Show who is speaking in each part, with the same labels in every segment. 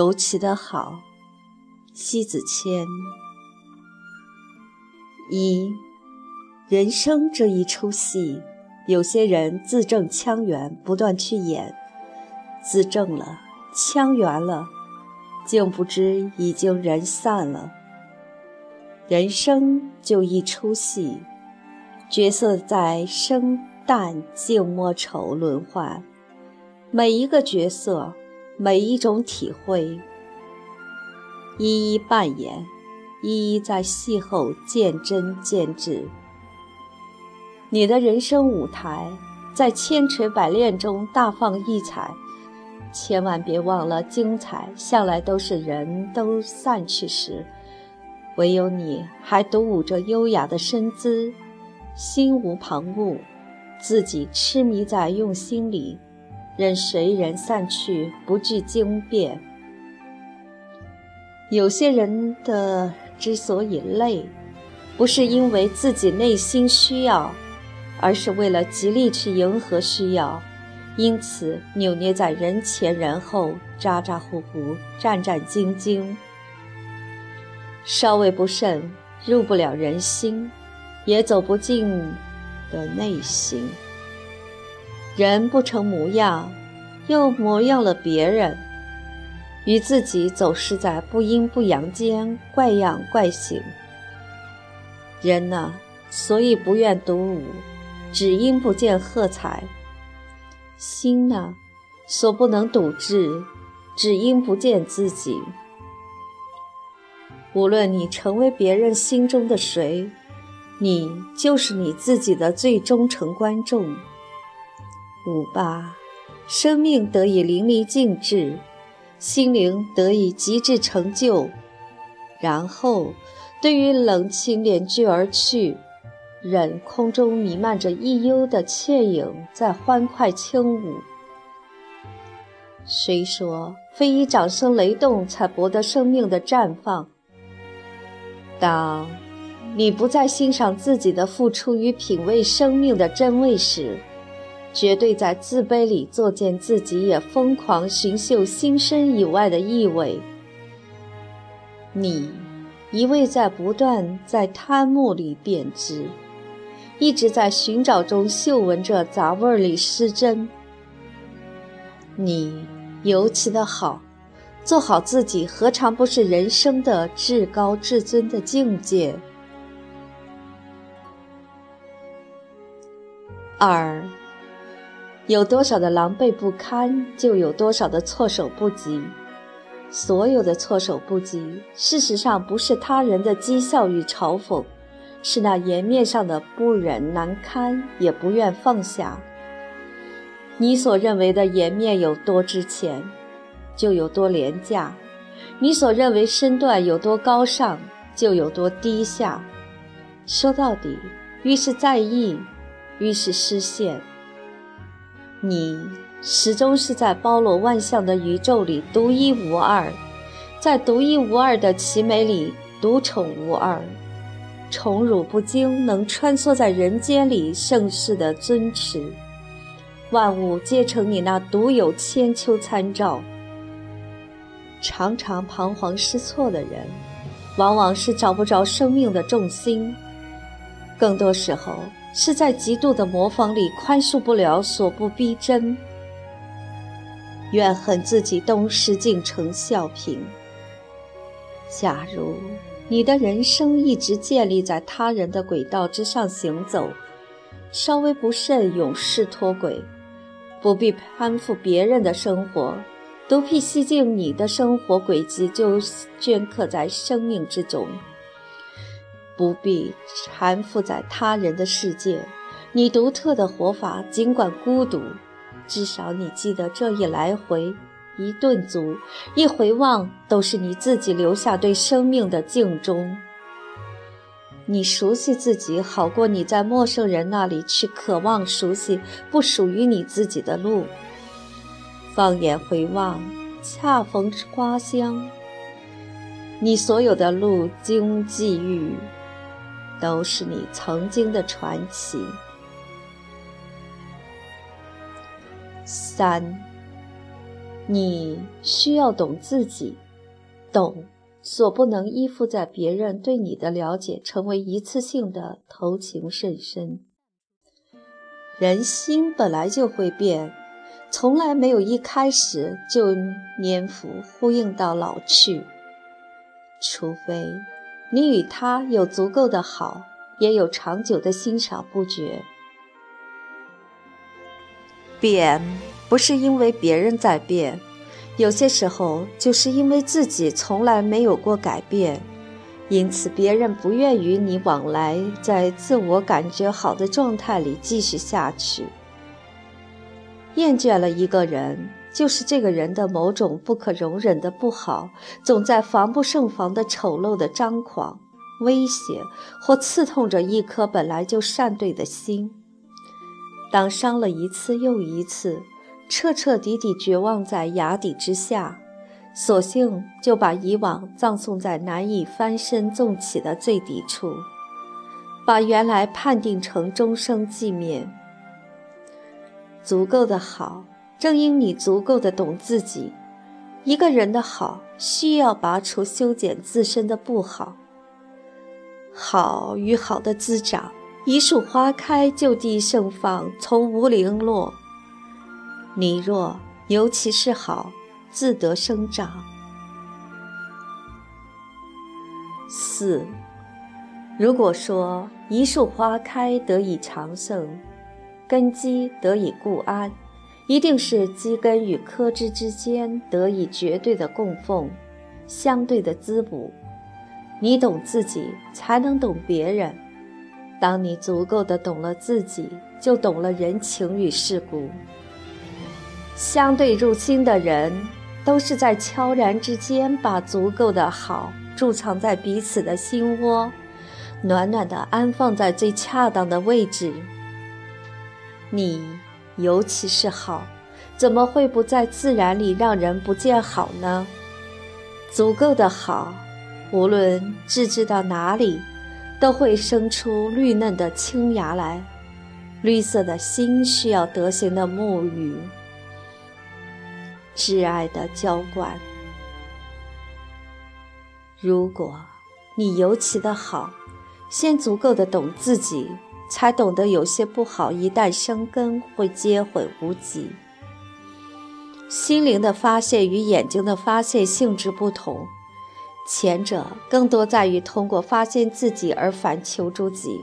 Speaker 1: 尤其的好，西子谦。一，人生这一出戏，有些人字正腔圆，不断去演，字正了，腔圆了，竟不知已经人散了。人生就一出戏，角色在生旦净末丑轮换，每一个角色。每一种体会，一一扮演，一一在戏后见真见智。你的人生舞台在千锤百炼中大放异彩，千万别忘了，精彩向来都是人都散去时，唯有你还独舞着优雅的身姿，心无旁骛，自己痴迷在用心里。任谁人散去，不惧惊变。有些人的之所以累，不是因为自己内心需要，而是为了极力去迎合需要，因此扭捏在人前人后，咋咋呼呼，战战兢兢。稍微不慎，入不了人心，也走不进的内心。人不成模样，又模样了别人，与自己走失在不阴不阳间，怪样怪形。人呢，所以不愿独舞，只因不见喝彩；心呢，所不能笃志，只因不见自己。无论你成为别人心中的谁，你就是你自己的最忠诚观众。五八，生命得以淋漓尽致，心灵得以极致成就。然后，对于冷清敛聚而去，任空中弥漫着一幽的倩影在欢快轻舞。虽说非以掌声雷动才博得生命的绽放？当你不再欣赏自己的付出与品味生命的真味时，绝对在自卑里作践自己，也疯狂寻嗅心身以外的意味。你一味在不断在贪慕里贬值，一直在寻找中嗅闻着杂味里失真。你尤其的好，做好自己，何尝不是人生的至高至尊的境界？二。有多少的狼狈不堪，就有多少的措手不及。所有的措手不及，事实上不是他人的讥笑与嘲讽，是那颜面上的不忍难堪，也不愿放下。你所认为的颜面有多值钱，就有多廉价；你所认为身段有多高尚，就有多低下。说到底，越是在意，越是失陷。你始终是在包罗万象的宇宙里独一无二，在独一无二的奇美里独宠无二，宠辱不惊，能穿梭在人间里盛世的尊持，万物皆成你那独有千秋参照。常常彷徨失措的人，往往是找不着生命的重心，更多时候。是在极度的模仿里宽恕不了，所不逼真，怨恨自己东施竟成笑柄。假如你的人生一直建立在他人的轨道之上行走，稍微不慎永世脱轨，不必攀附别人的生活，独辟蹊径，你的生活轨迹就镌刻在生命之中。不必缠缚在他人的世界，你独特的活法尽管孤独，至少你记得这一来回，一顿足，一回望，都是你自己留下对生命的敬重。你熟悉自己，好过你在陌生人那里去渴望熟悉不属于你自己的路。放眼回望，恰逢花香，你所有的路经际遇。都是你曾经的传奇。三，你需要懂自己，懂所不能依附在别人对你的了解，成为一次性的投情甚深。人心本来就会变，从来没有一开始就粘附呼应到老去，除非你与他有足够的好，也有长久的欣赏不绝。变不是因为别人在变，有些时候就是因为自己从来没有过改变，因此别人不愿与你往来，在自我感觉好的状态里继续下去。厌倦了一个人，就是这个人的某种不可容忍的不好，总在防不胜防的丑陋的张狂、威胁或刺痛着一颗本来就善对的心。当伤了一次又一次，彻彻底底绝望在崖底之下，索性就把以往葬送在难以翻身纵起的最底处，把原来判定成终生寂灭。足够的好，正因你足够的懂自己。一个人的好，需要拔除修剪自身的不好，好与好的滋长。一树花开就地盛放，从无零落。你若尤其是好，自得生长。四，如果说一树花开得以长盛，根基得以固安，一定是基根与科枝之间得以绝对的供奉，相对的滋补。你懂自己，才能懂别人。当你足够的懂了自己，就懂了人情与世故。相对入心的人，都是在悄然之间把足够的好贮藏在彼此的心窝，暖暖的安放在最恰当的位置。你尤其是好，怎么会不在自然里让人不见好呢？足够的好，无论置之到哪里。都会生出绿嫩的青芽来，绿色的心需要德行的沐浴，挚爱的浇灌。如果你尤其的好，先足够的懂自己，才懂得有些不好一旦生根会皆毁无极。心灵的发现与眼睛的发现性质不同。前者更多在于通过发现自己而反求诸己，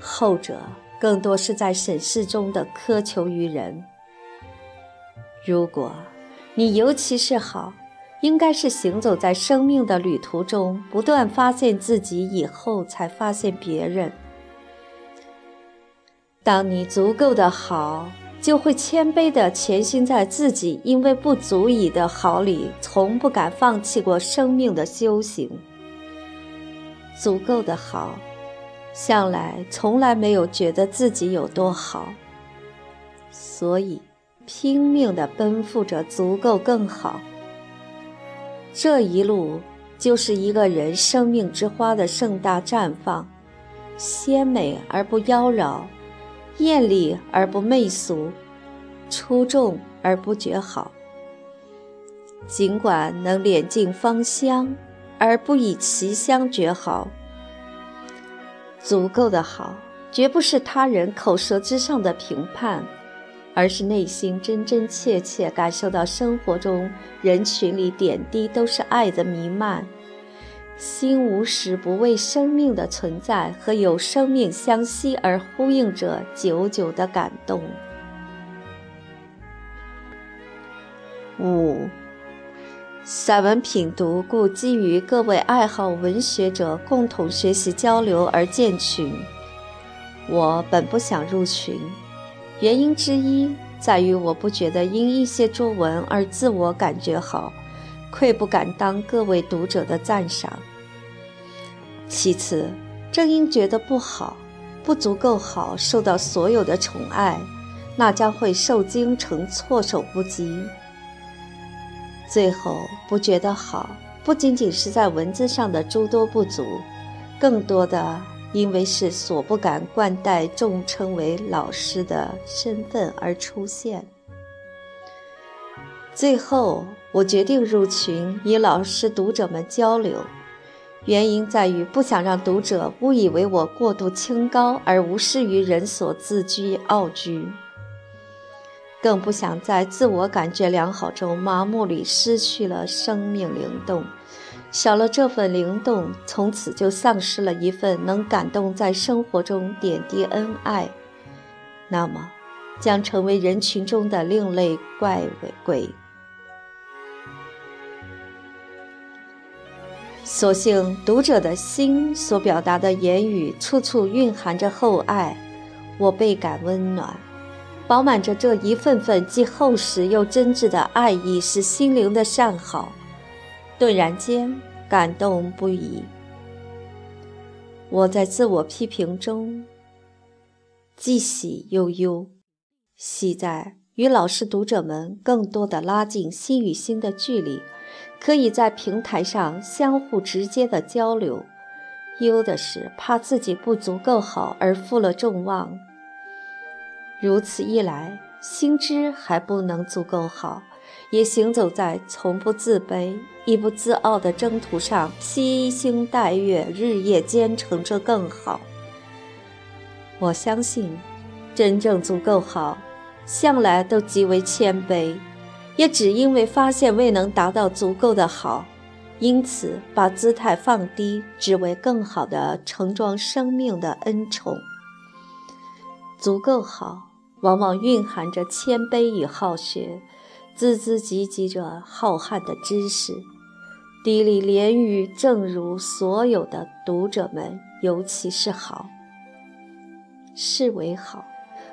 Speaker 1: 后者更多是在审视中的苛求于人。如果你尤其是好，应该是行走在生命的旅途中，不断发现自己以后，才发现别人。当你足够的好。就会谦卑地潜心在自己因为不足以的好里，从不敢放弃过生命的修行。足够的好，向来从来没有觉得自己有多好，所以拼命地奔赴着足够更好。这一路就是一个人生命之花的盛大绽放，鲜美而不妖娆。艳丽而不媚俗，出众而不觉好。尽管能敛尽芳香，而不以其香觉好。足够的好，绝不是他人口舌之上的评判，而是内心真真切切感受到生活中人群里点滴都是爱的弥漫。心无时不为生命的存在和有生命相吸而呼应着久久的感动。五，散文品读故基于各位爱好文学者共同学习交流而建群。我本不想入群，原因之一在于我不觉得因一些作文而自我感觉好，愧不敢当各位读者的赞赏。其次，正因觉得不好，不足够好，受到所有的宠爱，那将会受惊成措手不及。最后，不觉得好，不仅仅是在文字上的诸多不足，更多的因为是所不敢冠带众称为老师的身份而出现。最后，我决定入群，与老师、读者们交流。原因在于不想让读者误以为我过度清高而无视于人所自居傲居，更不想在自我感觉良好中麻木里失去了生命灵动，少了这份灵动，从此就丧失了一份能感动在生活中点滴恩爱，那么将成为人群中的另类怪鬼。所幸读者的心所表达的言语，处处蕴含着厚爱，我倍感温暖，饱满着这一份份既厚实又真挚的爱意，是心灵的善好，顿然间感动不已。我在自我批评中，既喜又忧，喜在与老师、读者们更多的拉近心与心的距离。可以在平台上相互直接的交流，忧的是怕自己不足够好而负了众望。如此一来，心知还不能足够好，也行走在从不自卑亦不自傲的征途上，披星戴月，日夜兼程着更好。我相信，真正足够好，向来都极为谦卑。也只因为发现未能达到足够的好，因此把姿态放低，只为更好的盛装生命的恩宠。足够好，往往蕴含着谦卑与好学，孜孜汲汲着浩瀚的知识。滴沥连语，正如所有的读者们，尤其是好，是为好。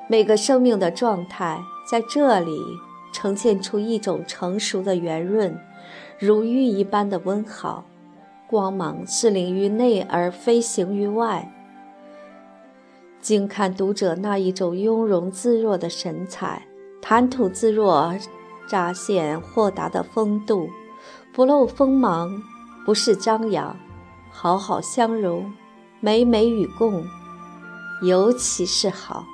Speaker 1: 每个生命的状态在这里。呈现出一种成熟的圆润，如玉一般的温好，光芒是领于内而非行于外。静看读者那一种雍容自若的神采，谈吐自若，乍现豁达的风度，不露锋芒，不是张扬，好好相融，美美与共，尤其是好。